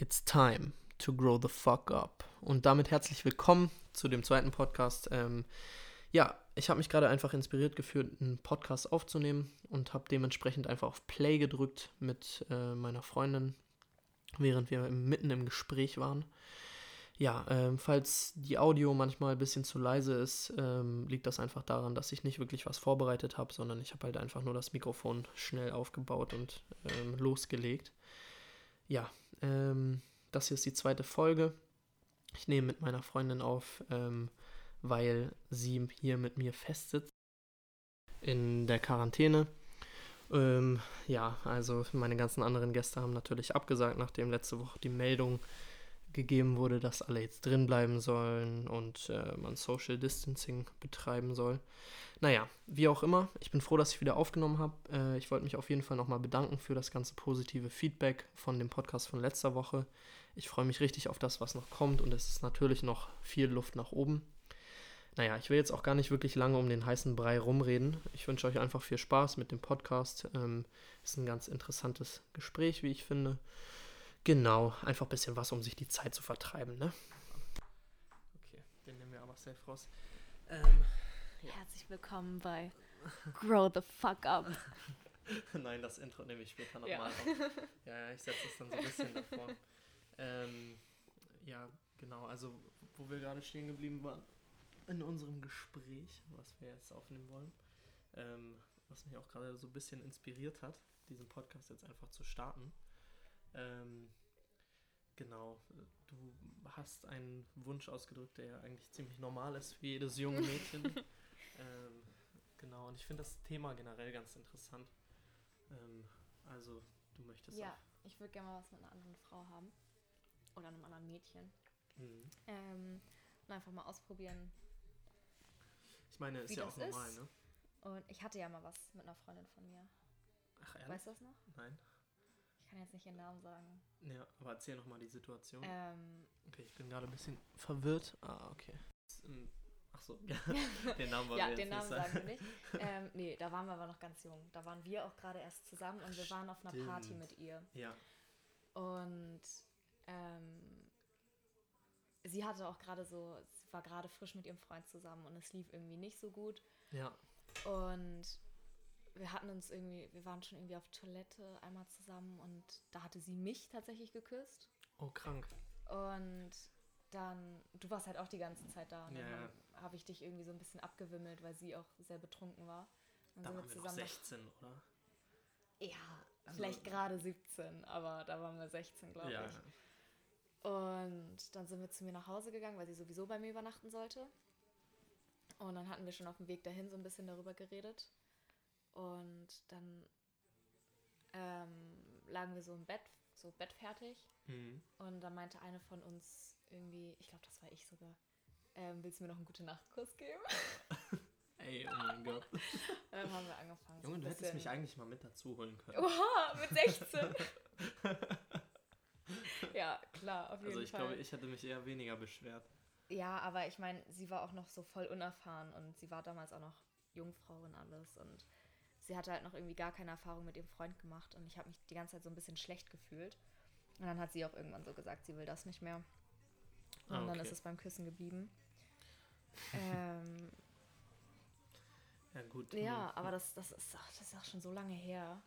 It's time to grow the fuck up. Und damit herzlich willkommen zu dem zweiten Podcast. Ähm, ja, ich habe mich gerade einfach inspiriert gefühlt, einen Podcast aufzunehmen und habe dementsprechend einfach auf Play gedrückt mit äh, meiner Freundin, während wir mitten im Gespräch waren. Ja, ähm, falls die Audio manchmal ein bisschen zu leise ist, ähm, liegt das einfach daran, dass ich nicht wirklich was vorbereitet habe, sondern ich habe halt einfach nur das Mikrofon schnell aufgebaut und ähm, losgelegt. Ja, ähm, das hier ist die zweite Folge. Ich nehme mit meiner Freundin auf, ähm, weil sie hier mit mir festsitzt in der Quarantäne. Ähm, ja, also meine ganzen anderen Gäste haben natürlich abgesagt, nachdem letzte Woche die Meldung gegeben wurde, dass alle jetzt drin bleiben sollen und äh, man Social Distancing betreiben soll. Naja, wie auch immer, ich bin froh, dass ich wieder aufgenommen habe. Äh, ich wollte mich auf jeden Fall nochmal bedanken für das ganze positive Feedback von dem Podcast von letzter Woche. Ich freue mich richtig auf das, was noch kommt und es ist natürlich noch viel Luft nach oben. Naja, ich will jetzt auch gar nicht wirklich lange um den heißen Brei rumreden. Ich wünsche euch einfach viel Spaß mit dem Podcast. Ähm, ist ein ganz interessantes Gespräch, wie ich finde. Genau, einfach ein bisschen was, um sich die Zeit zu vertreiben, ne? Okay, den nehmen wir aber safe raus. Ähm, Herzlich willkommen bei Grow the Fuck Up. Nein, das Intro nehme ich später nochmal Ja. auf. Ja, ja, ich setze es dann so ein bisschen davor. Ähm, ja, genau, also wo wir gerade stehen geblieben waren in unserem Gespräch, was wir jetzt aufnehmen wollen, ähm, was mich auch gerade so ein bisschen inspiriert hat, diesen Podcast jetzt einfach zu starten. Ähm, genau, du hast einen Wunsch ausgedrückt, der ja eigentlich ziemlich normal ist für jedes junge Mädchen. ähm, genau, und ich finde das Thema generell ganz interessant. Ähm, also, du möchtest Ja, auch. ich würde gerne mal was mit einer anderen Frau haben. Oder einem anderen Mädchen. Mhm. Ähm, und einfach mal ausprobieren. Ich meine, ist ja auch normal, ist. ne? Und ich hatte ja mal was mit einer Freundin von mir. Ach, ehrlich? Weißt du das noch? Nein. Ich kann jetzt nicht ihren Namen sagen. Ja, aber erzähl nochmal die Situation. Ähm, Okay, ich bin gerade ein bisschen verwirrt. Ah, okay. Ähm, Ach so, den Namen wollen ja, wir jetzt den Namen nicht sagen. wir nicht. Ähm, nee, da waren wir aber noch ganz jung. Da waren wir auch gerade erst zusammen und wir waren auf einer Party Stimmt. mit ihr. Ja, Und ähm, sie hatte auch gerade so, sie war gerade frisch mit ihrem Freund zusammen und es lief irgendwie nicht so gut. ja. Und wir hatten uns irgendwie, wir waren schon irgendwie auf Toilette einmal zusammen und da hatte sie mich tatsächlich geküsst. Oh, krank. Und dann, du warst halt auch die ganze Zeit da. Und Ja, dann habe ich dich irgendwie so ein bisschen abgewimmelt, weil sie auch sehr betrunken war. Und Da waren wir noch 16, oder? Ja, Also- vielleicht gerade 17, aber da waren wir 16, glaube Ja, ich. Und dann sind wir zu mir nach Hause gegangen, weil sie sowieso bei mir übernachten sollte. Und dann hatten wir schon auf dem Weg dahin so ein bisschen darüber geredet. Und dann ähm, lagen wir so im Bett, so bettfertig. Mhm. Und dann meinte eine von uns irgendwie, ich glaube, das war ich sogar, ähm, willst du mir noch einen gute Nachtkuss geben? Ey, oh mein Gott. dann haben wir angefangen. so Junge, ein du hättest mich eigentlich mal mit dazu holen können. Oha, mit 16. ja, klar, auf jeden Also ich Fall. glaube, ich hätte mich eher weniger beschwert. Ja, aber ich meine, sie war auch noch so voll unerfahren und sie war damals auch noch Jungfrau und alles und sie hatte halt noch irgendwie gar keine Erfahrung mit ihrem Freund gemacht und ich habe mich die ganze Zeit so ein bisschen schlecht gefühlt. Und dann hat sie auch irgendwann so gesagt, sie will das nicht mehr. Und Ah, dann okay. ist es beim Küssen geblieben. ähm, Ja, gut. ja, aber das, das, ist auch, das ist auch schon so lange her.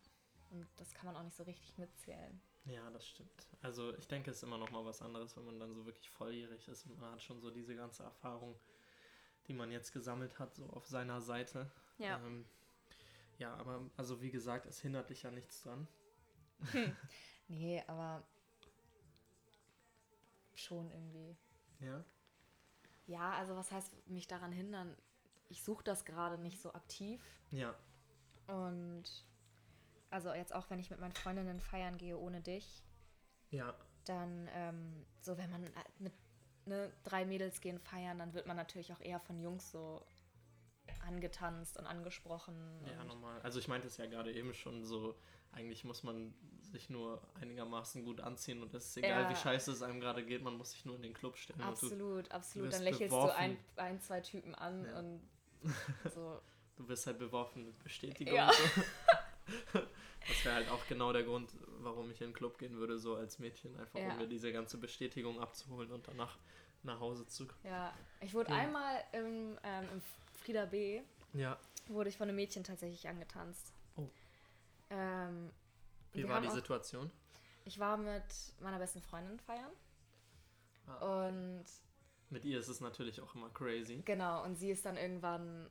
Und das kann man auch nicht so richtig mitzählen. Ja, das stimmt. Also ich denke, es ist immer noch mal was anderes, wenn man dann so wirklich volljährig ist und man hat schon so diese ganze Erfahrung, die man jetzt gesammelt hat, so auf seiner Seite. Ja. Ähm, ja, aber also wie gesagt, es hindert dich ja nichts dran. Nee, aber schon irgendwie. Ja. Ja, also was heißt mich daran hindern? Ich suche das gerade nicht so aktiv. Ja. Und also jetzt auch, wenn ich mit meinen Freundinnen feiern gehe ohne dich, Ja. dann ähm, so, wenn man äh, mit ne, drei Mädels gehen feiern, dann wird man natürlich auch eher von Jungs so angetanzt und angesprochen. Ja, normal. Also ich meinte es ja gerade eben schon so, eigentlich muss man sich nur einigermaßen gut anziehen und es ist egal, Ja. wie scheiße es einem gerade geht, man muss sich nur in den Club stellen. Absolut, absolut. Dann lächelst beworfen. du ein, ein, zwei Typen an Ja. und so. du, wirst halt beworfen mit Bestätigung. Ja. So. Das wäre halt auch genau der Grund, warum ich in den Club gehen würde, so als Mädchen, einfach Ja. um mir diese ganze Bestätigung abzuholen und danach nach Hause zu. Ja, ich wurde einmal im, ähm, im Frieda B. Ja, wurde ich von einem Mädchen tatsächlich angetanzt. Oh. Ähm, wie war die auch- Situation? Ich war mit meiner besten Freundin feiern. Ah. Und Mit ihr ist es natürlich auch immer crazy. genau, und sie ist dann irgendwann.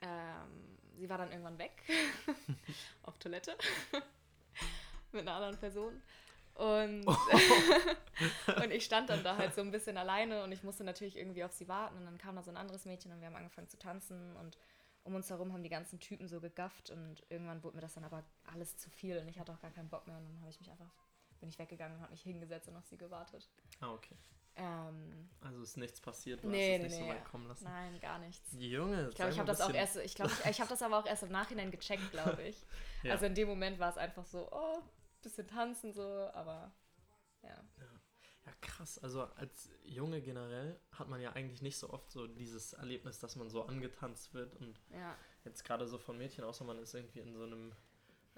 Ähm, sie war dann irgendwann weg. auf Toilette. mit einer anderen Person. Und, und ich stand dann da halt so ein bisschen alleine und ich musste natürlich irgendwie auf sie warten. Und dann kam da so ein anderes Mädchen und wir haben angefangen zu tanzen und um uns herum haben die ganzen Typen so gegafft und irgendwann wurde mir das dann aber alles zu viel und ich hatte auch gar keinen Bock mehr und dann habe ich mich einfach, bin ich weggegangen und habe mich hingesetzt und auf sie gewartet. Ah, okay. Ähm, Also ist nichts passiert, du Nee, hast es nee, nicht so weit kommen lassen. nein, gar nichts. Junge, Ich glaube, ich habe das auch erst, ich glaube, ich, ich habe das aber auch erst im Nachhinein gecheckt, glaube ich. Ja. Also in dem Moment war es einfach so, oh, bisschen tanzen so, aber ja. Ja, krass. Also als Junge generell hat man ja eigentlich nicht so oft so dieses Erlebnis, dass man so angetanzt wird und Ja, jetzt gerade so von Mädchen, außer man ist irgendwie in so einem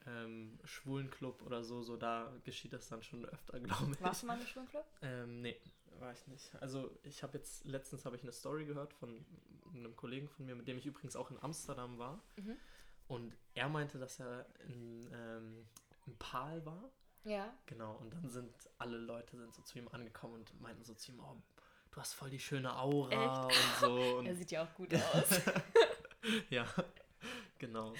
ähm, schwulen Club oder so, so da geschieht das dann schon öfter, glaube ich. warst du mal im Schwimmclub? Ähm, nee, war ich nicht. Also ich habe jetzt, letztens habe ich eine Story gehört von einem Kollegen von mir, mit dem ich übrigens auch in Amsterdam war. Mhm. Und er meinte, dass er in, ähm, in Pal war. Ja. Genau, und dann sind alle Leute sind so zu ihm angekommen und meinten so zu ihm, oh, du hast voll die schöne Aura und so. Er Und, sieht ja auch gut aus. ja, genau.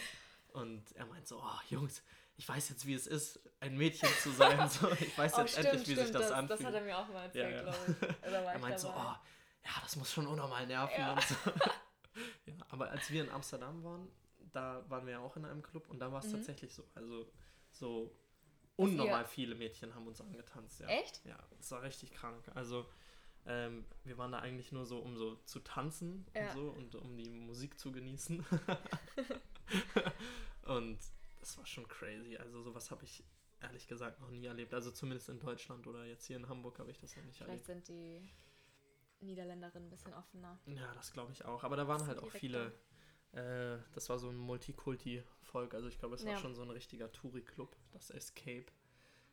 Und er meint so, oh Jungs, ich weiß jetzt, wie es ist, ein Mädchen zu sein. So, ich weiß oh, jetzt stimmt, endlich, wie stimmt, sich das, das, anfühlt. das hat er mir auch mal erzählt, Ja, ja. glaube ich. Er meint so, oh, ja, das muss schon unnormal nerven Ja. und so. ja, aber als wir in Amsterdam waren, da waren wir ja auch in einem Club und da war es Mhm. tatsächlich so. Also so unnormal viele Mädchen haben uns angetanzt, ja. Echt? Ja, es war richtig krank. Also ähm, wir waren da eigentlich nur so, um so zu tanzen Ja. und so und um die Musik zu genießen. und das war schon crazy. Also sowas habe ich ehrlich gesagt noch nie erlebt. Also zumindest in Deutschland oder jetzt hier in Hamburg habe ich das noch nicht Vielleicht erlebt. sind die Niederländerinnen ein bisschen offener. Ja, das glaube ich auch. Aber da waren halt auch viele. Äh, das war so ein Multikulti-Volk. Also ich glaube, es war Ja. schon so ein richtiger Touri-Club, das Escape,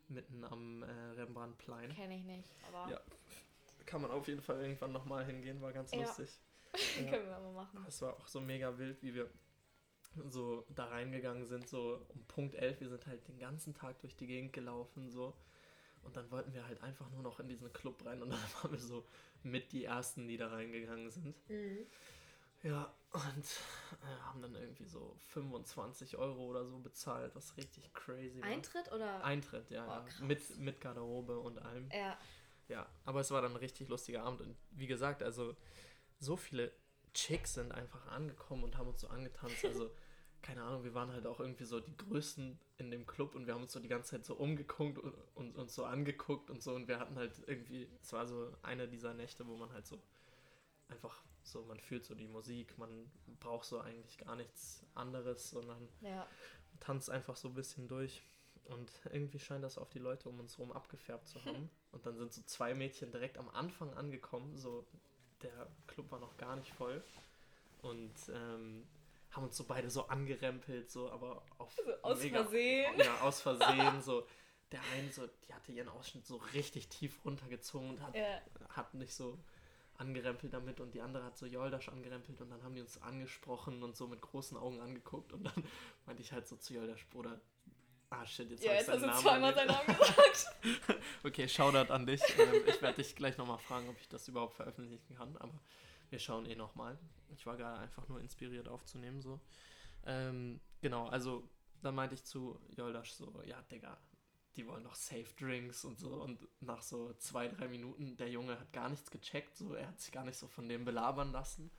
mitten am äh, Rembrandtplein. Kenne ich nicht, aber Ja. Kann man auf jeden Fall irgendwann nochmal hingehen, war ganz Ja. lustig. Ja. können wir mal machen. Es war auch so mega wild, wie wir so da reingegangen sind, so um Punkt 11. Wir sind halt den ganzen Tag durch die Gegend gelaufen, so. Und dann wollten wir halt einfach nur noch in diesen Club rein und dann waren wir so mit die Ersten, die da reingegangen sind. Ja, und äh, haben dann irgendwie so 25 Euro oder so bezahlt, was richtig crazy war. Eintritt oder? Eintritt, ja, Oh, ja. Mit, mit Garderobe und allem. ja. Ja, aber es war dann ein richtig lustiger Abend. Und wie gesagt, also so viele Chicks sind einfach angekommen und haben uns so angetanzt. Also, keine Ahnung, wir waren halt auch irgendwie so die Größten in dem Club und wir haben uns so die ganze Zeit so umgeguckt und und uns so angeguckt und so. Und wir hatten halt irgendwie, es war so eine dieser Nächte, wo man halt so einfach so, man fühlt so die Musik, man braucht so eigentlich gar nichts anderes, sondern Ja. tanzt einfach so ein bisschen durch. Und irgendwie scheint das auf die Leute um uns herum abgefärbt zu haben. Und dann sind so zwei Mädchen direkt am Anfang angekommen. So, der Club war noch gar nicht voll. Und ähm, haben uns so beide so angerempelt, so, aber auf So aus mega- Versehen. Ja, aus Versehen. so, der eine so, die hatte ihren Ausschnitt so richtig tief runtergezogen und hat Ja. hat nicht so angerempelt damit und die andere hat so Joldasch angerempelt und dann haben die uns angesprochen und so mit großen Augen angeguckt und dann meinte ich halt so zu Joldasch, Bruder, ah shit, jetzt Ja, hab ich seinen Namen zweimal seinen Namen gesagt. Okay, Shoutout an dich. Ähm, ich werde dich gleich nochmal fragen, ob ich das überhaupt veröffentlichen kann, aber wir schauen eh nochmal. Ich war gerade einfach nur inspiriert aufzunehmen, so. Ähm, genau, also dann meinte ich zu Joldasch so, ja, Digga, die wollen noch Safe Drinks und so. Und nach so zwei, drei Minuten, der Junge hat gar nichts gecheckt, so, er hat sich gar nicht so von dem belabern lassen,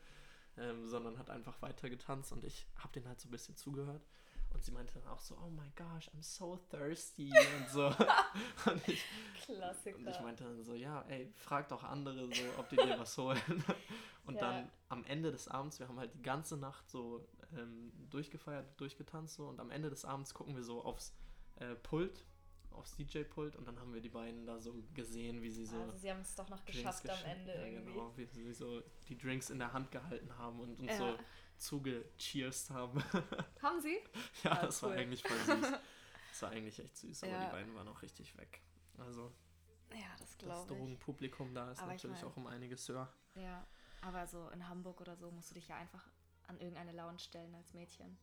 ähm, sondern hat einfach weiter getanzt und ich habe den halt so ein bisschen zugehört. Und sie meinte dann auch so, oh my gosh, I'm so thirsty und so. und ich, Klassiker. und ich meinte dann so, ja, ey, frag doch andere so, ob die dir was holen. Und Ja. dann am Ende des Abends, wir haben halt die ganze Nacht so ähm, durchgefeiert, durchgetanzt so und am Ende des Abends gucken wir so aufs äh, Pult, aufs DJ-Pult und dann haben wir die beiden da so gesehen, wie sie so also sie haben es doch noch Drinks geschafft am Ende ja, irgendwie. Genau, wie sie so die Drinks in der Hand gehalten haben und uns Ja. so zugecheerst haben. Haben sie? ja, Ah, das war cool. eigentlich voll süß. Das war eigentlich echt süß, aber Ja. die beiden waren auch richtig weg. Also Ja, das das glaube ich. Drogenpublikum da ist Aber ich natürlich mein- auch um einiges höher. Ja, aber so in Hamburg oder so musst du dich ja einfach an irgendeine Lounge stellen als Mädchen.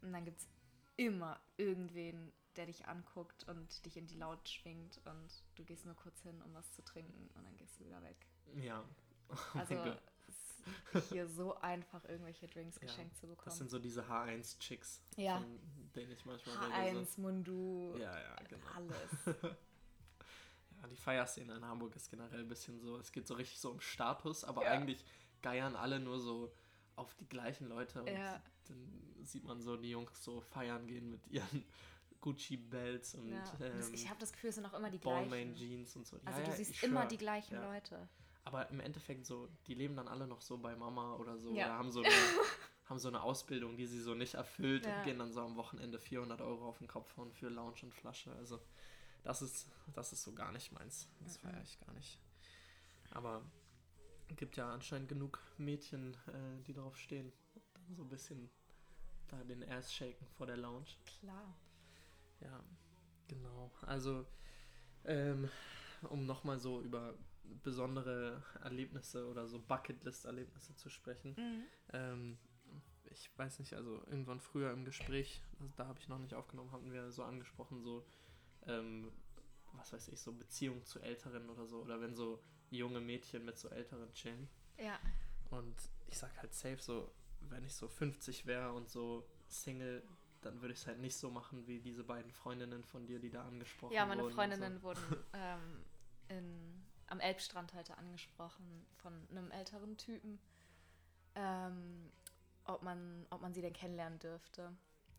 Und dann gibt es immer irgendwen, der dich anguckt und dich in die Lounge schwingt und du gehst nur kurz hin, um was zu trinken und dann gehst du wieder weg. Ja. Oh Also ist hier so einfach, irgendwelche Drinks Ja, geschenkt zu bekommen. Das sind so diese H1-Chicks, Ja. von denen ich manchmal rede. H1, Mundu. Ja, ja, genau. alles. Ja, die Feierszene in Hamburg ist generell ein bisschen so, es geht so richtig so um Status, aber Ja. eigentlich geiern alle nur so auf die gleichen Leute und Ja. dann sieht man so die Jungs so feiern gehen mit ihren Gucci-Belts und Ja. Und das, ähm, ich habe das Gefühl, es sind auch immer die Ballmain gleichen. Jeans und so. Also ja, du ja, siehst immer schwör. die gleichen ja. Leute. Aber im Endeffekt so, die leben dann alle noch so bei Mama oder so. Ja. Oder haben so, eine, haben so eine Ausbildung, die sie so nicht erfüllt Ja. und gehen dann so am Wochenende 400 Euro auf den Kopf hauen für Lounge und Flasche. Also das ist, das ist so gar nicht meins. Das Mhm. feiere ich gar nicht. Aber gibt ja anscheinend genug Mädchen, äh, die darauf stehen. Dann so ein bisschen da den Ass shaken vor der Lounge. Klar. Ja, genau. Also, ähm, um nochmal so über besondere Erlebnisse oder so Bucketlist-Erlebnisse zu sprechen. Mhm. Ähm, ich weiß nicht, also irgendwann früher im Gespräch, also da habe ich noch nicht aufgenommen, hatten wir so angesprochen, so, ähm, was weiß ich, so Beziehungen zu Älteren oder so. Oder wenn so junge Mädchen mit so Älteren chillen. Ja. Und ich sag halt safe so, wenn ich so 50 wäre und so Single, dann würde ich es halt nicht so machen wie diese beiden Freundinnen von dir, die da angesprochen Ja, meine wurden. und Freundinnen wurden ähm, in, am Elbstrand heute angesprochen von einem älteren Typen, ähm, ob, man, ob man sie denn kennenlernen dürfte.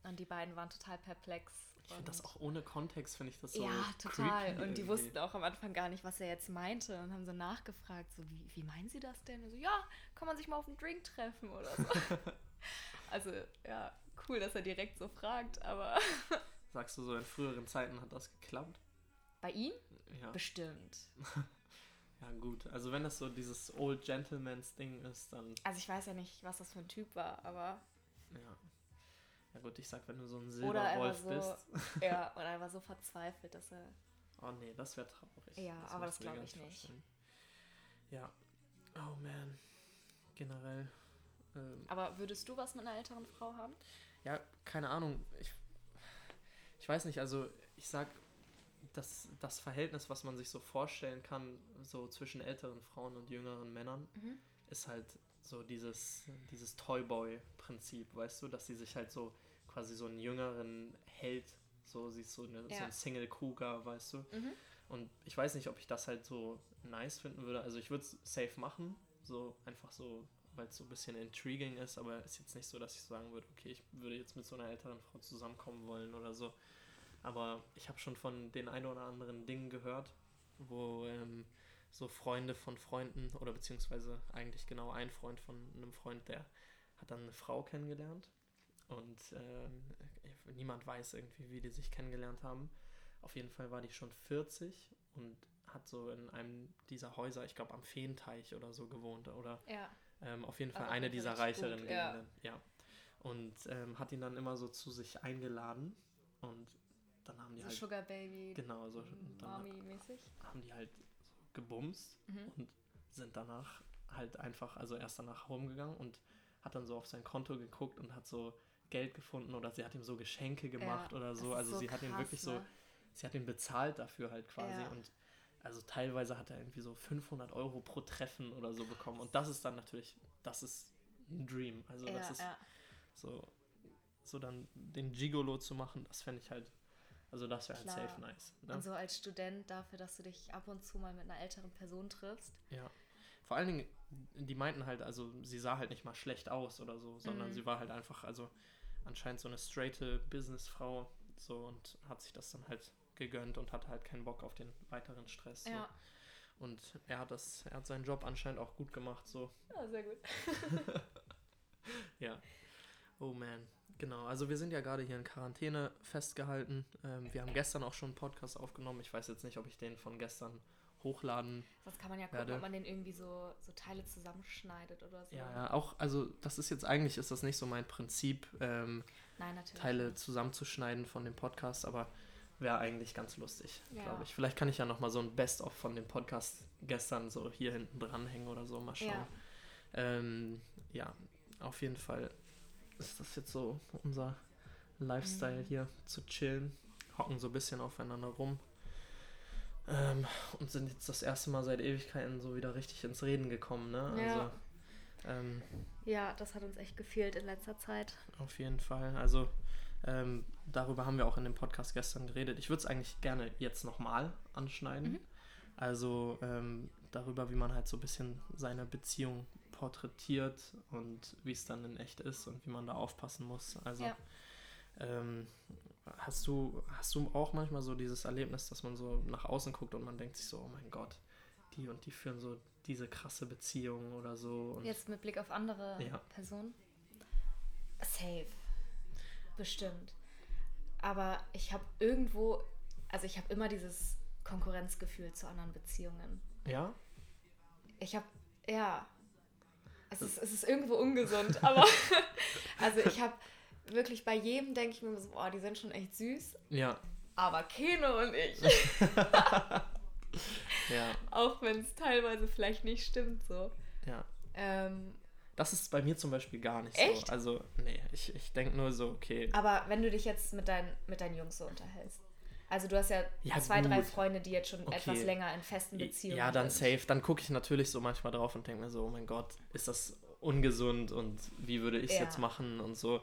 Und die beiden waren total perplex. So. Ich finde das auch ohne Kontext, finde ich das so ja, total. Und die irgendwie. wussten auch am Anfang gar nicht, was er jetzt meinte und haben so nachgefragt, so wie, wie meinen Sie das denn? Und so, ja, kann man sich mal auf einen Drink treffen oder so. also, ja, cool, dass er direkt so fragt, aber Sagst du so, in früheren Zeiten hat das geklappt? bei ihm Ja. bestimmt. Ja, gut. Also wenn das so dieses Old Gentleman's Ding ist, dann Also ich weiß ja nicht, was das für ein Typ war, aber ja. Ja gut, ich sag, wenn du so ein Oder er war Silberwolf so, bist. ja, oder er war so verzweifelt, dass er. Oh nee, das wäre traurig. Ja, aber das mir glaub gar ich nicht. vorstellen. Ja. Oh man. Generell. Ähm, Aber würdest du was mit einer älteren Frau haben? ja, keine Ahnung. Ich, ich weiß nicht, also ich sag, das, das Verhältnis, was man sich so vorstellen kann, so zwischen älteren Frauen und jüngeren Männern, Mhm. ist halt so dieses, dieses Toyboy-Prinzip, weißt du, dass sie sich halt so quasi so einen jüngeren Held, so sie ist so, eine, so Ja. ein Single Cougar, weißt du. Mhm. Und ich weiß nicht, ob ich das halt so nice finden würde. Also ich würde es safe machen, so einfach so, weil es so ein bisschen intriguing ist, aber ist jetzt nicht so, dass ich sagen würde, okay, ich würde jetzt mit so einer älteren Frau zusammenkommen wollen oder so. Aber ich habe schon von den ein oder anderen Dingen gehört, wo ähm, so Freunde von Freunden oder beziehungsweise eigentlich genau ein Freund von einem Freund, der hat dann eine Frau kennengelernt und ähm, niemand weiß irgendwie, wie die sich kennengelernt haben. Auf jeden Fall war die schon 40 und hat so in einem dieser Häuser, ich glaube am Feenteich oder so gewohnt oder Ja. Ähm, auf jeden Fall Also eine dieser reicheren gut, ja. Gegenden. Ja. Und ähm, hat ihn dann immer so zu sich eingeladen und dann haben die So halt Sugar Baby, genau so Mami-mäßig. haben die halt so gebumst Mhm. und sind danach halt einfach, also erst danach rumgegangen und hat dann so auf sein Konto geguckt und hat so Geld gefunden oder sie hat ihm so Geschenke gemacht Ja, oder so. Also so sie hat ihn krass, wirklich so, ne? sie hat ihn bezahlt dafür halt quasi Ja. und also teilweise hat er irgendwie so 500 Euro pro Treffen oder so bekommen und das ist dann natürlich, das ist ein Dream. Also das Ja, ist ja. so, so dann den Gigolo zu machen, das fände ich halt, also das wäre halt safe nice. Ne? Und so als Student dafür, dass du dich ab und zu mal mit einer älteren Person triffst. Ja. Vor allen Dingen, die meinten halt, also sie sah halt nicht mal schlecht aus oder so, sondern Mhm. sie war halt einfach, also anscheinend so eine straighte Businessfrau so und hat sich das dann halt gegönnt und hatte halt keinen Bock auf den weiteren Stress. So. Ja. Und er hat das, er hat seinen Job anscheinend auch gut gemacht, so. Ja, sehr gut. Ja. Oh man. Genau, also wir sind ja gerade hier in Quarantäne festgehalten. Ähm, wir haben gestern auch schon einen Podcast aufgenommen. Ich weiß jetzt nicht, ob ich den von gestern hochladen. Sonst kann man ja gucken, werde. ob man den irgendwie so, so Teile zusammenschneidet oder so. Ja, ja, auch, also das ist jetzt eigentlich, ist das nicht so mein Prinzip, ähm, Nein. Teile zusammenzuschneiden von dem Podcast, aber wäre eigentlich ganz lustig, Ja. glaube ich. Vielleicht kann ich ja nochmal so ein Best-of von dem Podcast gestern so hier hinten dranhängen oder so, mal schauen. Ja. Ähm, ja, auf jeden Fall ist das jetzt so unser Lifestyle Mhm. hier, zu chillen, hocken so ein bisschen aufeinander rum. Ähm, und sind jetzt das erste Mal seit Ewigkeiten so wieder richtig ins Reden gekommen, ne? Ja. Also, ähm, Ja, das hat uns echt gefehlt in letzter Zeit. auf jeden Fall. Also ähm, darüber haben wir auch in dem Podcast gestern geredet. Ich würde es eigentlich gerne jetzt nochmal anschneiden. Mhm. Also ähm, darüber, wie man halt so ein bisschen seine Beziehung porträtiert und wie es dann in echt ist und wie man da aufpassen muss. Also Ja. ähm, hast du hast du auch manchmal so dieses Erlebnis, dass man so nach außen guckt und man denkt sich so, oh mein Gott, die und die führen so diese krasse Beziehung oder so. Und Jetzt mit Blick auf andere Ja. Personen. Safe. Bestimmt. Aber ich habe irgendwo, also ich habe immer dieses Konkurrenzgefühl zu anderen Beziehungen. ja, Ich habe, ja, es ist, es ist irgendwo ungesund, aber also ich habe wirklich bei jedem denke ich mir so, boah, die sind schon echt süß, ja, aber Keno und ich, ja, auch wenn es teilweise vielleicht nicht stimmt so. ja. Ähm, Das ist bei mir zum Beispiel gar nicht Echt? so. Also, nee, ich, ich denke nur so, okay. aber wenn du dich jetzt mit, dein, mit deinen Jungs so unterhältst, also du hast ja, Ja, zwei, drei gut. Freunde, die jetzt schon Okay. etwas länger in festen Beziehungen Ja, dann sind. safe. Dann gucke ich natürlich so manchmal drauf und denke mir so, oh mein Gott, ist das ungesund und wie würde ich es Ja. jetzt machen und so.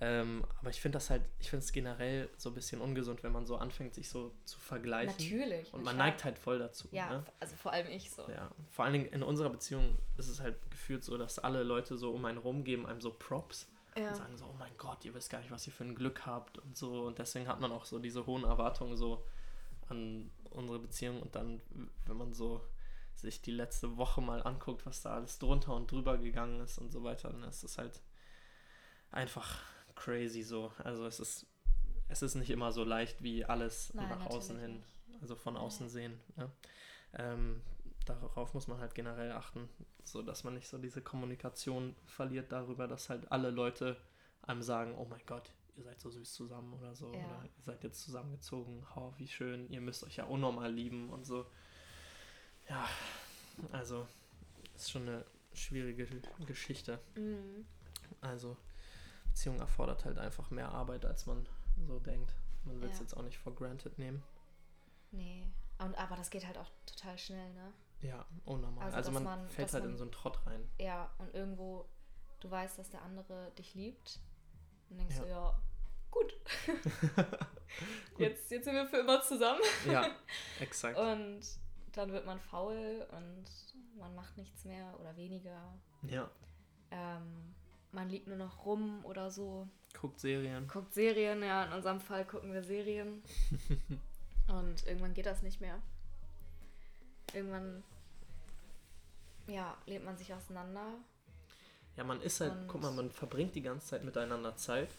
Ähm, aber ich finde das halt, ich finde es generell so ein bisschen ungesund, wenn man so anfängt, sich so zu vergleichen. Natürlich. Und man klar. neigt halt voll dazu. Ja, Ne? also vor allem ich so. Ja, vor allen Dingen in unserer Beziehung ist es halt gefühlt so, dass alle Leute so um einen rum geben einem so Props Ja. und sagen so, oh mein Gott, ihr wisst gar nicht, was ihr für ein Glück habt und so. Und deswegen hat man auch so diese hohen Erwartungen so an unsere Beziehung. Und dann, wenn man so sich die letzte Woche mal anguckt, was da alles drunter und drüber gegangen ist und so weiter, dann ist es halt einfach crazy so. Also es ist, es ist nicht immer so leicht, wie alles Nein, nach außen hin, nicht. also von außen sehen. Ne? Ähm, darauf muss man halt generell achten, so dass man nicht so diese Kommunikation verliert darüber, dass halt alle Leute einem sagen, oh mein Gott, ihr seid so süß zusammen oder so, Ja. oder ihr seid jetzt zusammengezogen, oh, wie schön, ihr müsst euch ja unnormal lieben und so. Ja, also ist schon eine schwierige Geschichte. Mhm. Also Beziehung erfordert halt einfach mehr Arbeit, als man so denkt. Man will es Ja. jetzt auch nicht for granted nehmen. Nee. Und, aber das geht halt auch total schnell, ne? Ja, unnormal. Also, Also, man, man- fällt halt man- in so einen Trott rein. Ja, und irgendwo, du weißt, dass der andere dich liebt. Und denkst Ja. du, ja, gut. Jetzt, jetzt sind wir für immer zusammen. Ja, exakt. Und dann wird man faul und man macht nichts mehr oder weniger. Ja, Ähm, man liegt nur noch rum oder so. guckt Serien. Guckt Serien, ja, in unserem Fall gucken wir Serien. und irgendwann geht das nicht mehr. Irgendwann, ja, lebt man sich auseinander. Ja, man ist halt, Und- guck mal, man verbringt die ganze Zeit miteinander Zeit,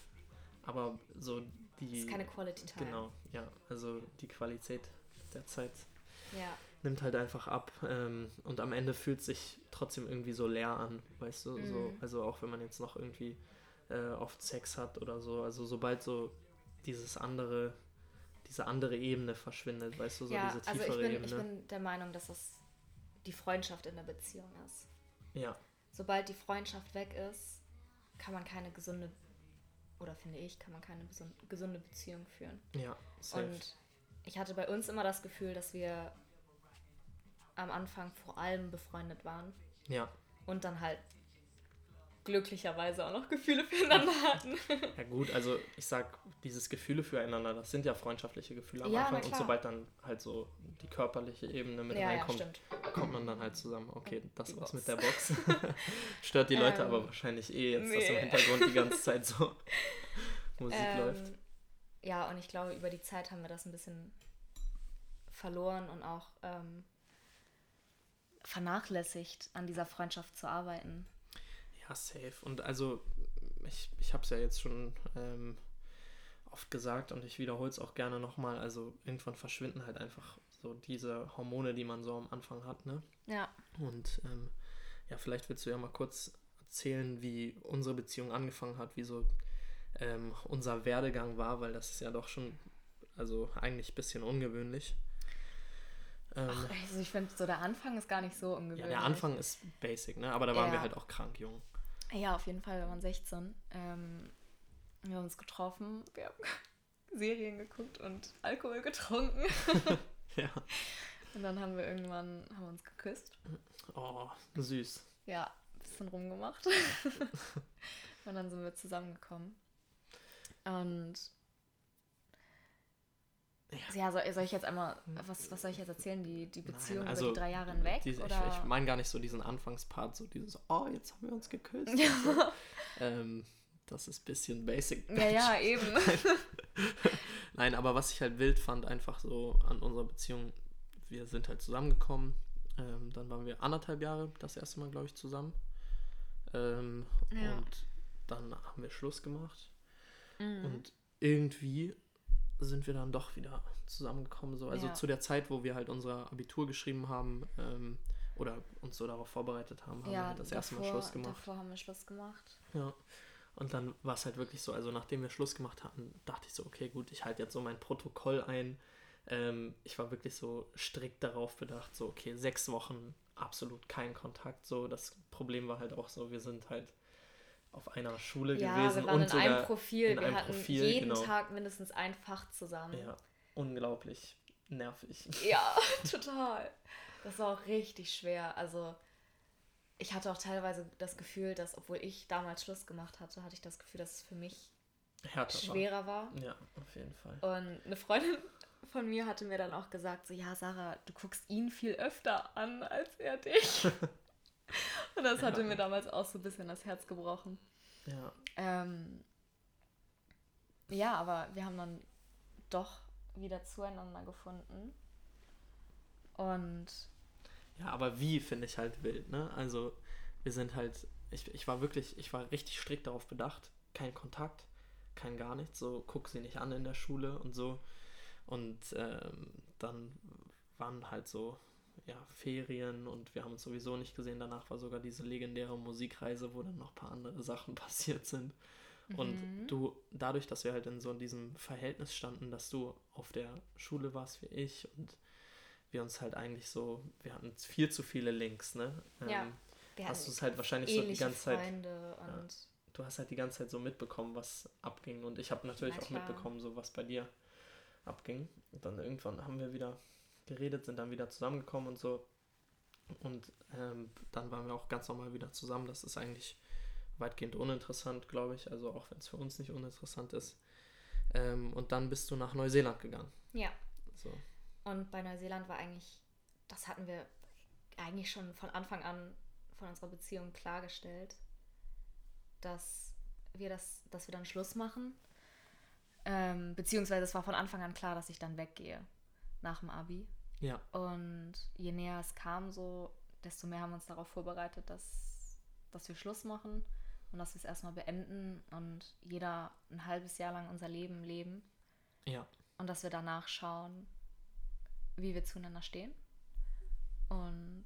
aber so die. Das ist keine Quality Time. Genau, ja. Also die Qualität der Zeit Ja, nimmt halt einfach ab ähm, und am Ende fühlt sich trotzdem irgendwie so leer an, weißt du, so, Mhm. also auch wenn man jetzt noch irgendwie äh, oft Sex hat oder so, also sobald so dieses andere, diese andere Ebene verschwindet, weißt du, so ja diese also tiefere ich bin, Ebene. ich bin der Meinung, dass das die Freundschaft in der Beziehung ist. ja, Sobald die Freundschaft weg ist, kann man keine gesunde, oder finde ich, kann man keine gesunde Beziehung führen. ja, safe. Und ich hatte bei uns immer das Gefühl, dass wir am Anfang vor allem befreundet waren ja, und dann halt glücklicherweise auch noch Gefühle füreinander hatten. ja gut, also ich sag, dieses Gefühle füreinander, das sind ja freundschaftliche Gefühle am Ja, Anfang und sobald dann halt so die körperliche Ebene mit ja, ja, reinkommt, stimmt. kommt man dann halt zusammen. Okay, das Die war's Box. mit der Box. Stört die Leute Ähm, aber wahrscheinlich eh jetzt, dass im nee. Hintergrund die ganze Zeit so Musik läuft. Ähm, ja, und ich glaube, über die Zeit haben wir das ein bisschen verloren und auch ähm, vernachlässigt, an dieser Freundschaft zu arbeiten. Ja, safe. Und also, ich, ich habe es ja jetzt schon ähm, oft gesagt und ich wiederhole es auch gerne nochmal. Also, irgendwann verschwinden halt einfach so diese Hormone, die man so am Anfang hat, ne? Ja. Und ähm, ja, vielleicht willst du ja mal kurz erzählen, wie unsere Beziehung angefangen hat, wie so ähm, unser Werdegang war, weil das ist ja doch schon, also eigentlich ein bisschen ungewöhnlich. Ähm, Ach, also ich finde, so der Anfang ist gar nicht so ungewöhnlich. ja, der Anfang ist basic, ne? Aber da waren wir Ja. halt auch krank jung. Ja, auf jeden Fall, wir waren 16. Ähm, wir haben uns getroffen, wir haben Serien geguckt und Alkohol getrunken. Ja. Und dann haben wir irgendwann haben wir uns geküsst. Oh, süß. Ja, ein bisschen rumgemacht. und dann sind wir zusammengekommen. Und ja, soll, soll ich jetzt einmal, was, was soll ich jetzt erzählen? Die, die Beziehung Nein, also über die drei Jahre hinweg? Diese, ich ich meine gar nicht so diesen Anfangspart, so dieses, oh, jetzt haben wir uns geküsst. so. ähm, das ist ein bisschen basic. ja, ja, eben. Nein, aber was ich halt wild fand, einfach so an unserer Beziehung, wir sind halt zusammengekommen. Ähm, dann waren wir anderthalb Jahre das erste Mal, glaube ich, zusammen. Ähm, Ja. Und dann haben wir Schluss gemacht. Mhm. Und irgendwie sind wir dann doch wieder zusammengekommen. So. Also Ja. zu der Zeit, wo wir halt unser Abitur geschrieben haben ähm, oder uns so darauf vorbereitet haben, haben wir ja, halt das erste Mal davor- Schluss gemacht. Davor haben wir Schluss gemacht. Ja. Und dann war es halt wirklich so, also nachdem wir Schluss gemacht hatten, dachte ich so, okay, gut, ich halte jetzt so mein Protokoll ein. Ähm, ich war wirklich so strikt darauf bedacht, so, okay, sechs Wochen absolut kein Kontakt. So, das Problem war halt auch so, wir sind halt auf einer Schule Ja, gewesen wir waren und in sogar einem Profil. in wir einem hatten Profil, jeden genau. Tag mindestens ein Fach zusammen. Ja, unglaublich nervig. Ja, total. Das war auch richtig schwer. Also, ich hatte auch teilweise das Gefühl, dass, obwohl ich damals Schluss gemacht hatte, hatte ich das Gefühl, dass es für mich Härter schwerer war. war. Ja, auf jeden Fall. Und eine Freundin von mir hatte mir dann auch gesagt: So, ja, Sarah, du guckst ihn viel öfter an als er dich. Und das hatte Ja. mir damals auch so ein bisschen das Herz gebrochen. Ja, Ähm, ja, aber wir haben dann doch wieder zueinander gefunden. Und Ja, aber wie finde ich halt wild, ne? Also, wir sind halt, ich, ich war wirklich, ich war richtig strikt darauf bedacht, kein Kontakt, kein gar nichts, so guck sie nicht an in der Schule und so. Und ähm, dann waren halt so, ja, Ferien und wir haben uns sowieso nicht gesehen. Danach war sogar diese legendäre Musikreise, wo dann noch ein paar andere Sachen passiert sind. Und Mhm. du, dadurch, dass wir halt in so diesem Verhältnis standen, dass du auf der Schule warst wie ich und wir uns halt eigentlich so, wir hatten viel zu viele Links, ne? Ja. Ähm, wir hast du es halt wahrscheinlich so die ganze Zeit, Ja. und du hast halt die ganze Zeit so mitbekommen, was abging und ich habe natürlich Na auch mitbekommen, so was bei dir abging. Und dann irgendwann haben wir wieder geredet, sind dann wieder zusammengekommen und so. Und ähm, dann waren wir auch ganz normal wieder zusammen. Das ist eigentlich weitgehend uninteressant, glaube ich. Also auch wenn es für uns nicht uninteressant ist. Ähm, und dann bist du nach Neuseeland gegangen. ja. So. Und bei Neuseeland war eigentlich, das hatten wir eigentlich schon von Anfang an von unserer Beziehung klargestellt, dass wir das, dass wir dann Schluss machen. Ähm, beziehungsweise es war von Anfang an klar, dass ich dann weggehe nach dem Abi. Ja, Und je näher es kam, so, desto mehr haben wir uns darauf vorbereitet, dass, dass wir Schluss machen und dass wir es erstmal beenden und jeder ein halbes Jahr lang unser Leben leben ja, und dass wir danach schauen, wie wir zueinander stehen. Und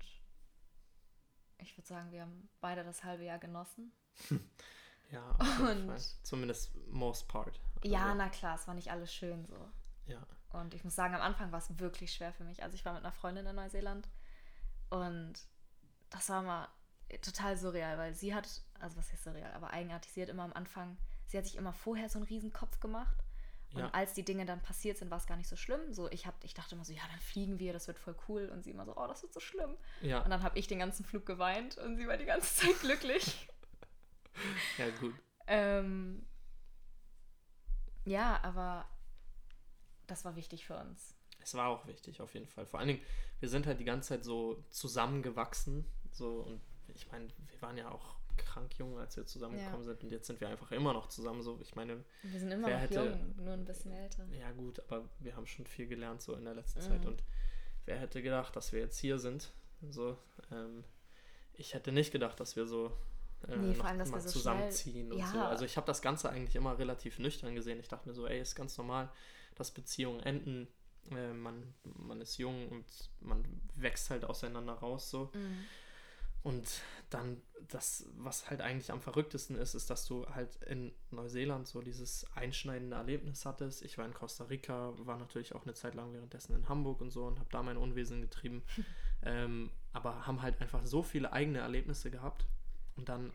ich würde sagen, wir haben beide das halbe Jahr genossen. ja, auf jeden Und- Fall. Zumindest most part. Ja, Also, na klar, es war nicht alles schön so. ja. Und ich muss sagen, am Anfang war es wirklich schwer für mich. Also ich war mit einer Freundin in Neuseeland und das war mal total surreal, weil sie hat, also was heißt surreal, aber eigenartig, sie hat immer am Anfang, sie hat sich immer vorher so einen riesen Kopf gemacht. Und Ja. als die Dinge dann passiert sind, war es gar nicht so schlimm. So, ich, hab, ich dachte immer so, ja, dann fliegen wir, das wird voll cool. Und sie immer so, oh, das wird so schlimm. Ja, Und dann habe ich den ganzen Flug geweint und sie war die ganze Zeit glücklich. ja, gut. ähm, ja, aber das war wichtig für uns. Es war auch wichtig, auf jeden Fall. Vor allen Dingen, wir sind halt die ganze Zeit so zusammengewachsen. So, und ich meine, wir waren ja auch krank jung, als wir zusammengekommen sind. Und jetzt sind wir einfach immer noch zusammen. So, ich meine, Wir sind immer noch hätte- jung, nur ein bisschen älter. ja gut, aber wir haben schon viel gelernt so in der letzten Zeit. Mhm. Und wer hätte gedacht, dass wir jetzt hier sind? So, ähm, ich hätte nicht gedacht, dass wir so äh, Nee, vor allem, dass wir so zusammenziehen schnell- und Ja. so. Also ich habe das Ganze eigentlich immer relativ nüchtern gesehen. Ich dachte mir so, ey, ist ganz normal, dass Beziehungen enden. Äh, man, man ist jung und man wächst halt auseinander raus so. Mhm. Und dann, das, was halt eigentlich am verrücktesten ist, ist, dass du halt in Neuseeland so dieses einschneidende Erlebnis hattest. Ich war in Costa Rica, war natürlich auch eine Zeit lang währenddessen in Hamburg und so und habe da mein Unwesen getrieben. ähm, aber haben halt einfach so viele eigene Erlebnisse gehabt. Und dann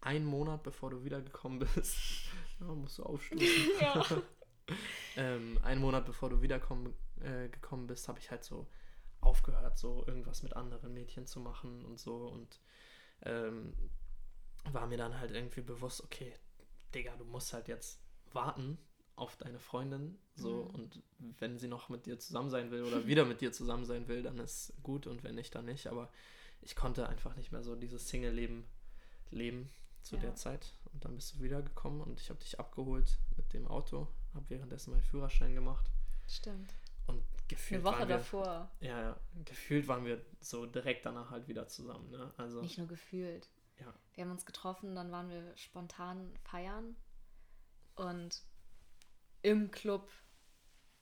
einen Monat bevor du wiedergekommen bist, ja, musst du aufstoßen. Ja. Ähm, einen Monat bevor du wiedergekommen äh, gekommen bist, habe ich halt so aufgehört, so irgendwas mit anderen Mädchen zu machen und so und ähm, war mir dann halt irgendwie bewusst, okay, Digga, du musst halt jetzt warten auf deine Freundin, so Mhm. und wenn sie noch mit dir zusammen sein will oder wieder mit dir zusammen sein will, dann ist gut und wenn nicht, dann nicht, aber ich konnte einfach nicht mehr so dieses Single-Leben leben zu Ja. der Zeit und dann bist du wiedergekommen und ich habe dich abgeholt mit dem Auto, habe währenddessen meinen Führerschein gemacht Stimmt. und gefühlt Eine Woche waren wir, davor. ja, ja, gefühlt waren wir so direkt danach halt wieder zusammen, ne? Also, Nicht nur gefühlt. Ja. Wir haben uns getroffen, dann waren wir spontan feiern und im Club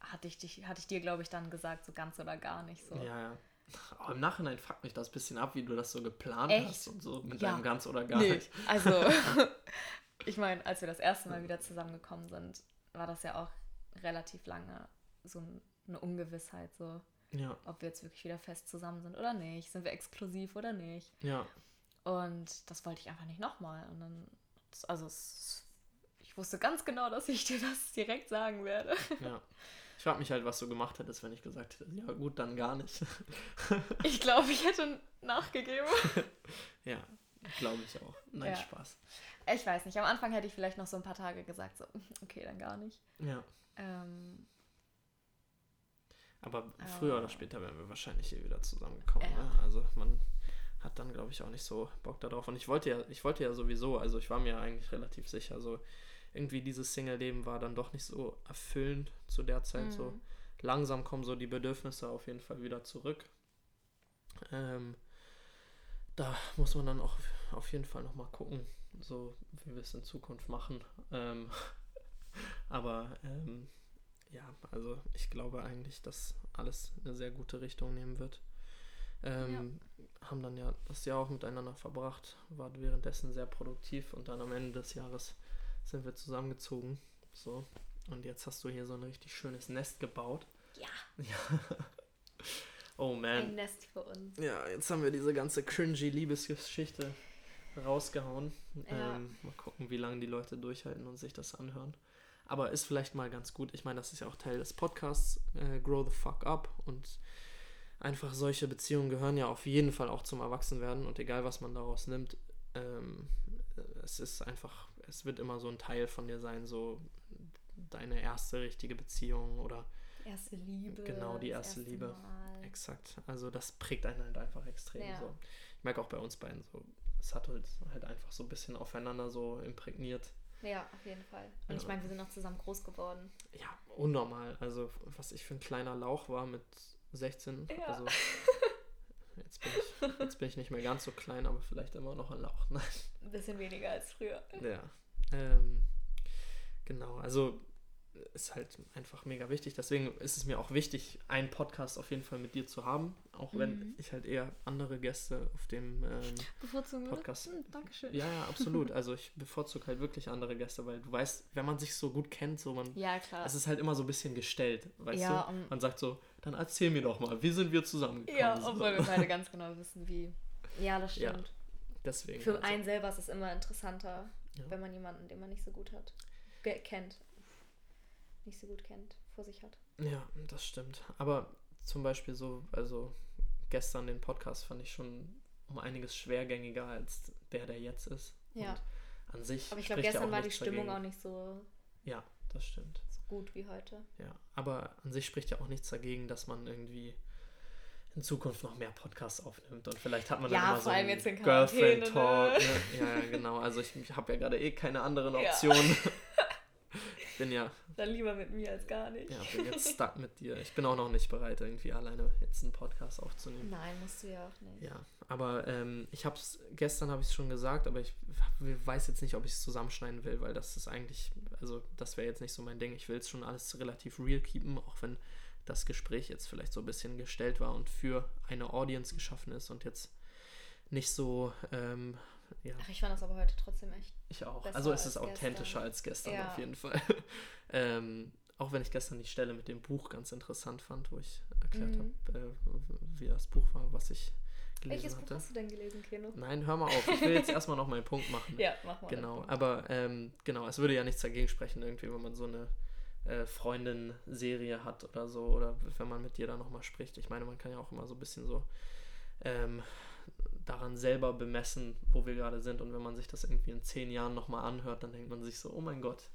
hatte ich, dich, hatte ich dir, glaube ich, dann gesagt, so ganz oder gar nicht so. ja, ja. Aber im Nachhinein fuckt mich das ein bisschen ab, wie du das so geplant Echt? hast und so mit Ja. deinem ganz oder gar Nee, nicht. also ich meine, als wir das erste Mal wieder zusammengekommen sind, war das ja auch relativ lange so ein- eine Ungewissheit, so Ja, ob wir jetzt wirklich wieder fest zusammen sind oder nicht, sind wir exklusiv oder nicht. ja, Und das wollte ich einfach nicht nochmal. Und dann, also es, ich wusste ganz genau, dass ich dir das direkt sagen werde. ja. Ich frage mich halt, was du gemacht hättest, wenn ich gesagt hätte, ja gut, dann gar nicht. Ich glaube, ich hätte nachgegeben. ja, glaube ich auch. Nein, Ja. Spaß. Ich weiß nicht, am Anfang hätte ich vielleicht noch so ein paar Tage gesagt, so, okay, dann gar nicht. Ja, Ähm, aber früher oder später wären wir wahrscheinlich hier wieder zusammengekommen. Ja. Ne? Also man hat dann, glaube ich, auch nicht so Bock darauf. Und ich wollte ja, ich wollte ja sowieso, also ich war mir eigentlich relativ sicher, so irgendwie dieses Single-Leben war dann doch nicht so erfüllend zu der Zeit. So Mhm. langsam kommen so die Bedürfnisse auf jeden Fall wieder zurück. Ähm, da muss man dann auch auf jeden Fall nochmal gucken, so wie wir es in Zukunft machen. Ähm, aber ähm, ja, also ich glaube eigentlich, dass alles eine sehr gute Richtung nehmen wird. Ähm, Haben dann ja das Jahr auch miteinander verbracht, war währenddessen sehr produktiv und dann am Ende des Jahres sind wir zusammengezogen. So. Und jetzt hast du hier so ein richtig schönes Nest gebaut. ja, Ja. oh ein man. Nest für uns. Ja, jetzt haben wir diese ganze cringy Liebesgeschichte rausgehauen. Ja. Ähm, mal gucken, wie lange die Leute durchhalten und sich das anhören. Aber ist vielleicht mal ganz gut. Ich meine, das ist ja auch Teil des Podcasts, äh, Grow the Fuck Up. Und einfach solche Beziehungen gehören ja auf jeden Fall auch zum Erwachsenwerden. Und egal, was man daraus nimmt, ähm, es ist einfach, es wird immer so ein Teil von dir sein, so deine erste richtige Beziehung oder Erste Liebe. Genau, die erste erste Liebe. Mal. Exakt. Also das prägt einen halt einfach extrem. Ja. So. Ich merke auch bei uns beiden so, es hat halt, halt einfach so ein bisschen aufeinander so imprägniert. Ja, auf jeden Fall. Und ich Ja. meine, wir sind noch zusammen groß geworden. Ja, unnormal. Also was ich für ein kleiner Lauch war mit 16. Ja. Also jetzt bin, ich, jetzt bin ich nicht mehr ganz so klein, aber vielleicht immer noch ein Lauch. Nein. Ein bisschen weniger als früher. Ja. Ähm, genau, also ist halt einfach mega wichtig. Deswegen ist es mir auch wichtig, einen Podcast auf jeden Fall mit dir zu haben. Auch wenn Mhm. ich halt eher andere Gäste auf dem ähm? Podcast. Hm, Dankeschön. Ja, ja, absolut. Also ich bevorzuge halt wirklich andere Gäste, weil du weißt, wenn man sich so gut kennt, so man. Ja, klar. Es ist halt immer so ein bisschen gestellt, weißt Ja, du? und- Man sagt so, dann erzähl mir doch mal, wie sind wir zusammengekommen? ja, So. obwohl wir beide ganz genau wissen, wie. Ja, das Ja, stimmt. Deswegen. Für also, einen selber ist es immer interessanter, Ja. wenn man jemanden, den man nicht so gut hat, kennt. Nicht so gut kennt, vor sich hat. Ja, das stimmt. Aber zum Beispiel so, also gestern den Podcast fand ich schon um einiges schwergängiger als der, der jetzt ist. Ja. Und an sich. Aber ich glaube, ja gestern war die Stimmung dagegen. auch nicht so, Ja, das stimmt. so gut wie heute. Ja, aber an sich spricht ja auch nichts dagegen, dass man irgendwie in Zukunft noch mehr Podcasts aufnimmt und vielleicht hat man Ja, dann immer vor so einen jetzt in Quarantäne, Girlfriend-Talk. ne? Ne? Ja, ja, genau. Also ich, ich habe ja gerade eh keine anderen Ja. Optionen. ich bin ja, Dann lieber mit mir als gar nicht. ja, bin jetzt stuck mit dir. Ich bin auch noch nicht bereit, irgendwie alleine jetzt einen Podcast aufzunehmen. Nein, musst du ja auch nicht. Ja, aber ähm, ich habe es, gestern habe ich es schon gesagt, aber ich weiß jetzt nicht, ob ich es zusammenschneiden will, weil das ist eigentlich, also das wäre jetzt nicht so mein Ding. Ich will es schon alles relativ real keepen, auch wenn das Gespräch jetzt vielleicht so ein bisschen gestellt war und für eine Audience geschaffen ist und jetzt nicht so, ähm, ja. Ach, ich fand das aber heute trotzdem echt. Ich auch. Also es ist authentischer gestern. als gestern ja. auf jeden Fall. ähm, auch wenn ich gestern die Stelle mit dem Buch ganz interessant fand, wo ich erklärt mhm. habe, äh, wie das Buch war, was ich gelesen Welches hatte. Buch hast du denn gelesen, Keno? Nein, hör mal auf. Ich will jetzt erstmal noch meinen Punkt machen. ja, mach mal. Genau, aber ähm, genau, es würde ja nichts dagegen sprechen, irgendwie, wenn man so eine äh, Freundin-Serie hat oder so, oder wenn man mit dir da nochmal spricht. Ich meine, man kann ja auch immer so ein bisschen so ähm, daran selber bemessen, wo wir gerade sind. Und wenn man sich das irgendwie in zehn Jahren nochmal anhört, dann denkt man sich so, oh mein Gott,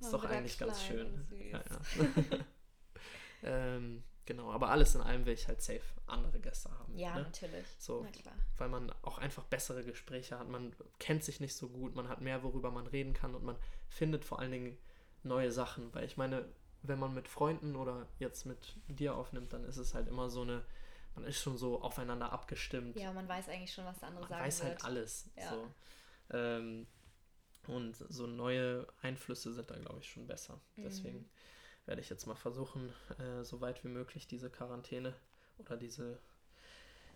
ist doch eigentlich ganz schön. Ja, ja. ähm, genau, aber alles in allem will ich halt safe andere Gäste haben. Ja, ne? natürlich. So, weil man auch einfach bessere Gespräche hat. Man kennt sich nicht so gut, man hat mehr, worüber man reden kann und man findet vor allen Dingen neue Sachen. Weil ich meine, wenn man mit Freunden oder jetzt mit dir aufnimmt, dann ist es halt immer so eine, man ist schon so aufeinander abgestimmt. Ja, man weiß eigentlich schon, was der andere man sagen weiß halt wird. weiß halt alles. Ja. So. Ähm, und so neue Einflüsse sind da, glaube ich, schon besser. Mhm. Deswegen werde ich jetzt mal versuchen, äh, so weit wie möglich diese Quarantäne oder diese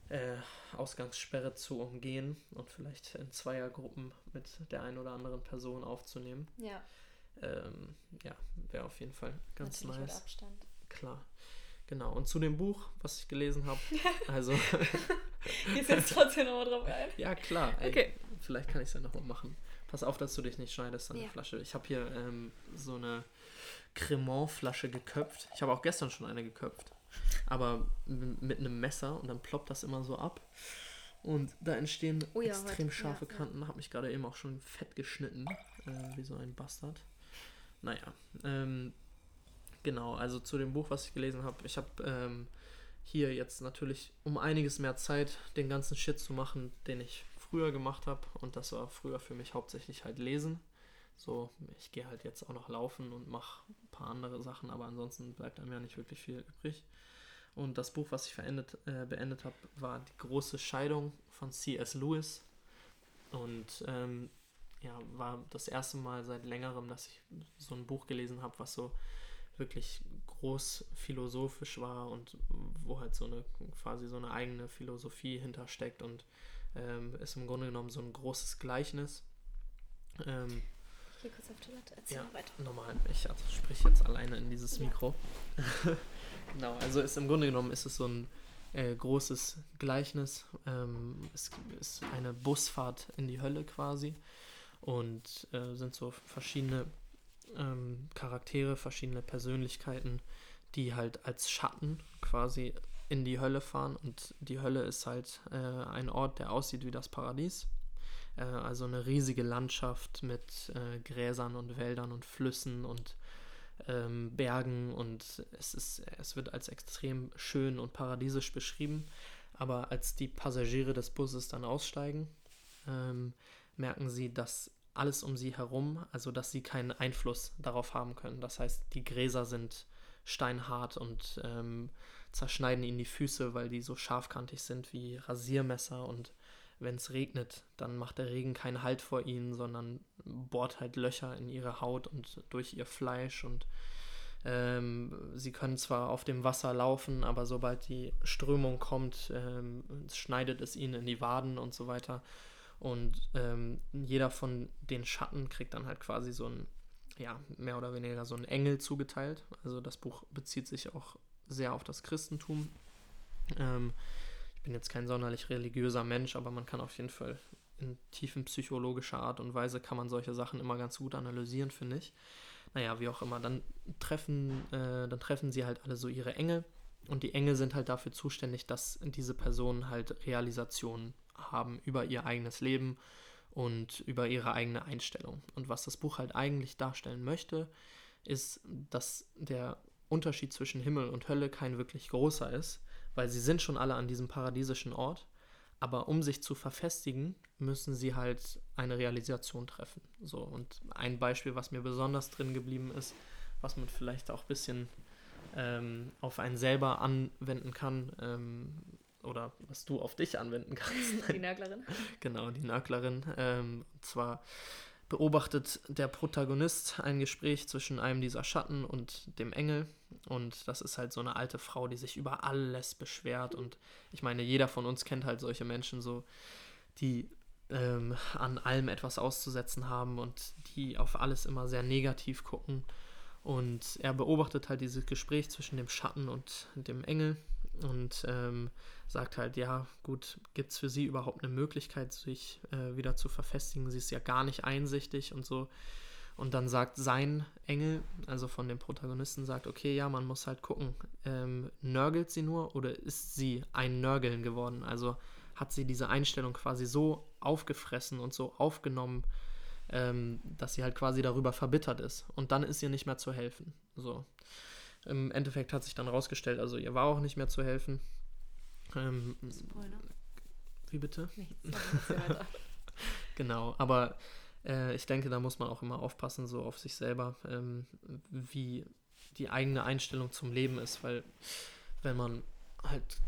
äh, Ausgangssperre zu umgehen und vielleicht in Zweiergruppen mit der einen oder anderen Person aufzunehmen. Ja. Ähm, ja, wäre auf jeden Fall ganz Natürlich nice. Mit Abstand. Klar. Genau, und zu dem Buch, was ich gelesen habe, also. Gehst jetzt trotzdem nochmal drauf ein? Ja, klar. Ey, okay. Vielleicht kann ich es ja nochmal machen. Pass auf, dass du dich nicht schneidest an ja. der Flasche. Ich habe hier ähm, so eine Cremant-Flasche geköpft. Ich habe auch gestern schon eine geköpft. Aber mit einem Messer und dann ploppt das immer so ab. Und da entstehen oh ja, extrem scharfe ja, Kanten. Habe mich gerade eben auch schon fett geschnitten. Äh, wie so ein Bastard. Naja. Ähm, genau, also zu dem Buch, was ich gelesen habe. Ich habe ähm, hier jetzt natürlich um einiges mehr Zeit, den ganzen Shit zu machen, den ich früher gemacht habe. Und das war früher für mich hauptsächlich halt Lesen. So, ich gehe halt jetzt auch noch laufen und mache ein paar andere Sachen, aber ansonsten bleibt einem ja nicht wirklich viel übrig. Und das Buch, was ich verendet, äh, beendet habe, war Die große Scheidung von C.S. Lewis. Und ähm, ja, war das erste Mal seit längerem, dass ich so ein Buch gelesen habe, was so wirklich groß philosophisch war und wo halt so eine quasi so eine eigene Philosophie hintersteckt und ähm, ist im Grunde genommen so ein großes Gleichnis. Ähm, ich gehe kurz auf Toilette, erzähl ja, weiter. Normal, ich also sprich jetzt alleine in dieses ja. Mikro. genau, also ist im Grunde genommen ist es so ein äh, großes Gleichnis. Ähm, es ist eine Busfahrt in die Hölle quasi und äh, sind so verschiedene ähm, Charaktere, verschiedene Persönlichkeiten, die halt als Schatten quasi in die Hölle fahren und die Hölle ist halt äh, ein Ort, der aussieht wie das Paradies. Äh, also eine riesige Landschaft mit äh, Gräsern und Wäldern und Flüssen und ähm, Bergen und es, ist, es wird als extrem schön und paradiesisch beschrieben. Aber als die Passagiere des Busses dann aussteigen, ähm, merken sie, dass alles um sie herum, also dass sie keinen Einfluss darauf haben können. Das heißt, die Gräser sind steinhart und ähm, zerschneiden ihnen die Füße, weil die so scharfkantig sind wie Rasiermesser und wenn es regnet, dann macht der Regen keinen Halt vor ihnen, sondern bohrt halt Löcher in ihre Haut und durch ihr Fleisch und ähm, sie können zwar auf dem Wasser laufen, aber sobald die Strömung kommt, ähm, schneidet es ihnen in die Waden und so weiter. Und ähm, jeder von den Schatten kriegt dann halt quasi so ein, ja, mehr oder weniger so ein Engel zugeteilt. Also das Buch bezieht sich auch sehr auf das Christentum. Ähm, ich bin jetzt kein sonderlich religiöser Mensch, aber man kann auf jeden Fall in tiefen psychologischer Art und Weise kann man solche Sachen immer ganz gut analysieren, finde ich. Naja, wie auch immer, dann treffen, äh, dann treffen sie halt alle so ihre Engel und die Engel sind halt dafür zuständig, dass diese Personen halt Realisationen haben über ihr eigenes Leben und über ihre eigene Einstellung. Und was das Buch halt eigentlich darstellen möchte, ist, dass der Unterschied zwischen Himmel und Hölle kein wirklich großer ist, weil sie sind schon alle an diesem paradiesischen Ort, aber um sich zu verfestigen, müssen sie halt eine Realisation treffen. So, und ein Beispiel, was mir besonders drin geblieben ist, was man vielleicht auch ein bisschen ähm, auf einen selber anwenden kann, ähm, oder was du auf dich anwenden kannst. Die Nörglerin. genau, die Nörglerin. Ähm, und zwar beobachtet der Protagonist ein Gespräch zwischen einem dieser Schatten und dem Engel. Und das ist halt so eine alte Frau, die sich über alles beschwert. Und ich meine, jeder von uns kennt halt solche Menschen so, die ähm, an allem etwas auszusetzen haben und die auf alles immer sehr negativ gucken. Und er beobachtet halt dieses Gespräch zwischen dem Schatten und dem Engel und ähm, sagt halt, ja, gut, gibt es für sie überhaupt eine Möglichkeit, sich äh, wieder zu verfestigen? Sie ist ja gar nicht einsichtig und so. Und dann sagt sein Engel, also von dem Protagonisten, sagt, okay, ja, man muss halt gucken, ähm, nörgelt sie nur oder ist sie ein Nörgeln geworden? Also hat sie diese Einstellung quasi so aufgefressen und so aufgenommen, ähm, dass sie halt quasi darüber verbittert ist. Und dann ist ihr nicht mehr zu helfen. So. Im Endeffekt hat sich dann rausgestellt, also ihr war auch nicht mehr zu helfen. Ähm, Spoiler. Wie bitte? genau, aber äh, ich denke, da muss man auch immer aufpassen, so auf sich selber, ähm, wie die eigene Einstellung zum Leben ist, weil wenn man halt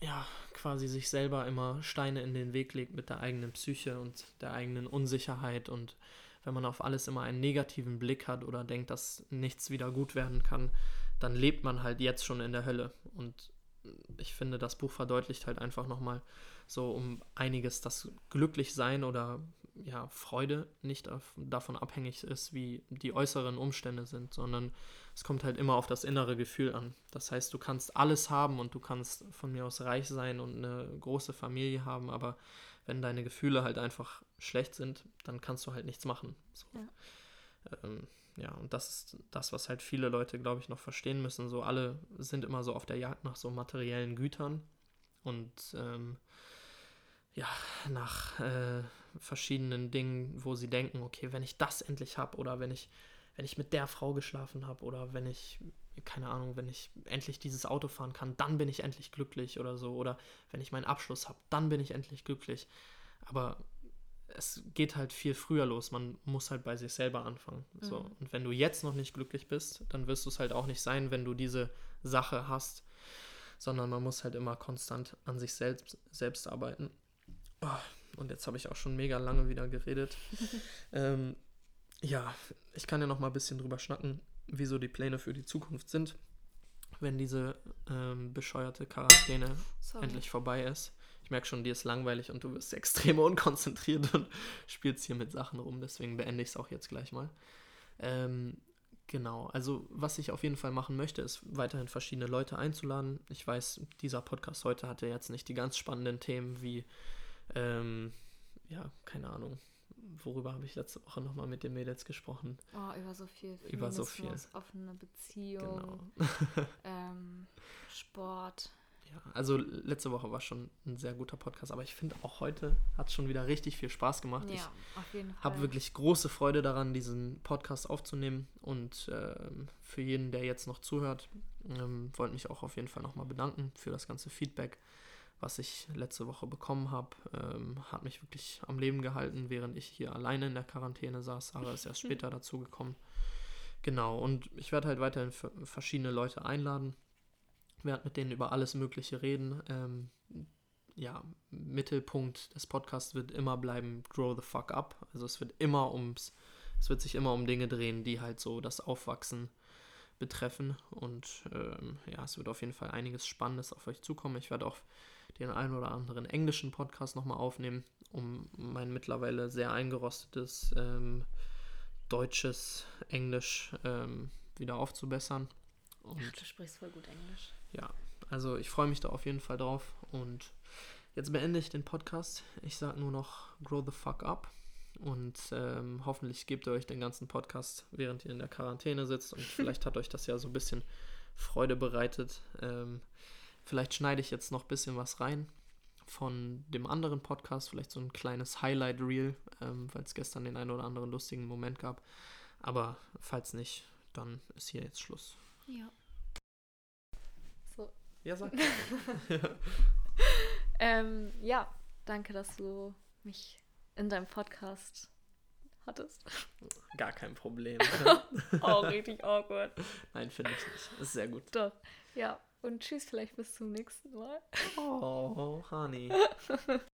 ja quasi sich selber immer Steine in den Weg legt mit der eigenen Psyche und der eigenen Unsicherheit und wenn man auf alles immer einen negativen Blick hat oder denkt, dass nichts wieder gut werden kann, dann lebt man halt jetzt schon in der Hölle. Und ich finde, das Buch verdeutlicht halt einfach nochmal so um einiges, dass Glücklichsein oder ja, Freude nicht davon abhängig ist, wie die äußeren Umstände sind, sondern es kommt halt immer auf das innere Gefühl an. Das heißt, du kannst alles haben und du kannst von mir aus reich sein und eine große Familie haben, aber wenn deine Gefühle halt einfach schlecht sind, dann kannst du halt nichts machen. So. Ja. Ähm, ja, und das ist das, was halt viele Leute, glaube ich, noch verstehen müssen. So alle sind immer so auf der Jagd nach so materiellen Gütern und ähm, ja, nach äh, verschiedenen Dingen, wo sie denken, okay, wenn ich das endlich habe oder wenn ich, wenn ich mit der Frau geschlafen habe oder wenn ich, keine Ahnung, wenn ich endlich dieses Auto fahren kann, dann bin ich endlich glücklich oder so. Oder wenn ich meinen Abschluss habe, dann bin ich endlich glücklich. Aber es geht halt viel früher los. Man muss halt bei sich selber anfangen. So. Mhm. Und wenn du jetzt noch nicht glücklich bist, dann wirst du es halt auch nicht sein, wenn du diese Sache hast. Sondern man muss halt immer konstant an sich selbst, selbst arbeiten. Oh, und jetzt habe ich auch schon mega lange wieder geredet. ähm, ja, ich kann ja noch mal ein bisschen drüber schnacken, wieso die Pläne für die Zukunft sind, wenn diese ähm, bescheuerte Quarantäne Sorry. endlich vorbei ist merke schon, dir ist langweilig und du wirst extrem unkonzentriert und spielst hier mit Sachen rum. Deswegen beende ich es auch jetzt gleich mal. Ähm, genau, also was ich auf jeden Fall machen möchte, ist weiterhin verschiedene Leute einzuladen. Ich weiß, dieser Podcast heute hatte jetzt nicht die ganz spannenden Themen wie, ähm, ja, keine Ahnung, worüber habe ich letzte Woche nochmal mit den Mädels gesprochen? Oh, über so viel. Feminismus, über so viel. Offene Beziehung, genau. ähm, Sport. Ja, also letzte Woche war schon ein sehr guter Podcast, aber ich finde auch heute hat es schon wieder richtig viel Spaß gemacht. Ja, ich auf jeden Fall. habe wirklich große Freude daran, diesen Podcast aufzunehmen und ähm, für jeden, der jetzt noch zuhört, ähm, wollte mich auch auf jeden Fall nochmal bedanken für das ganze Feedback, was ich letzte Woche bekommen habe. Ähm, hat mich wirklich am Leben gehalten, während ich hier alleine in der Quarantäne saß. Sarah ist erst später dazu gekommen. Genau, und ich werde halt weiterhin verschiedene Leute einladen werde mit denen über alles Mögliche reden. Ähm, ja, Mittelpunkt des Podcasts wird immer bleiben, grow the fuck up. Also es wird immer ums, es wird sich immer um Dinge drehen, die halt so das Aufwachsen betreffen. Und ähm, ja, es wird auf jeden Fall einiges Spannendes auf euch zukommen. Ich werde auch den einen oder anderen englischen Podcast nochmal aufnehmen, um mein mittlerweile sehr eingerostetes ähm, deutsches Englisch ähm, wieder aufzubessern. Und Ach, du sprichst voll gut Englisch. Ja, also ich freue mich da auf jeden Fall drauf. Und jetzt beende ich den Podcast. Ich sage nur noch, grow the fuck up. Und ähm, hoffentlich gebt ihr euch den ganzen Podcast, während ihr in der Quarantäne sitzt. Und vielleicht hat euch das ja so ein bisschen Freude bereitet. Ähm, vielleicht schneide ich jetzt noch ein bisschen was rein von dem anderen Podcast. Vielleicht so ein kleines Highlight-Reel, ähm, weil es gestern den einen oder anderen lustigen Moment gab. Aber falls nicht, dann ist hier jetzt Schluss. Ja. Ja, sag. ähm, ja, danke, dass du mich in deinem Podcast hattest. Gar kein Problem. oh, richtig awkward. Nein, finde ich nicht. Ist sehr gut. Doch. Ja, und tschüss, vielleicht bis zum nächsten Mal. Oh, Honey.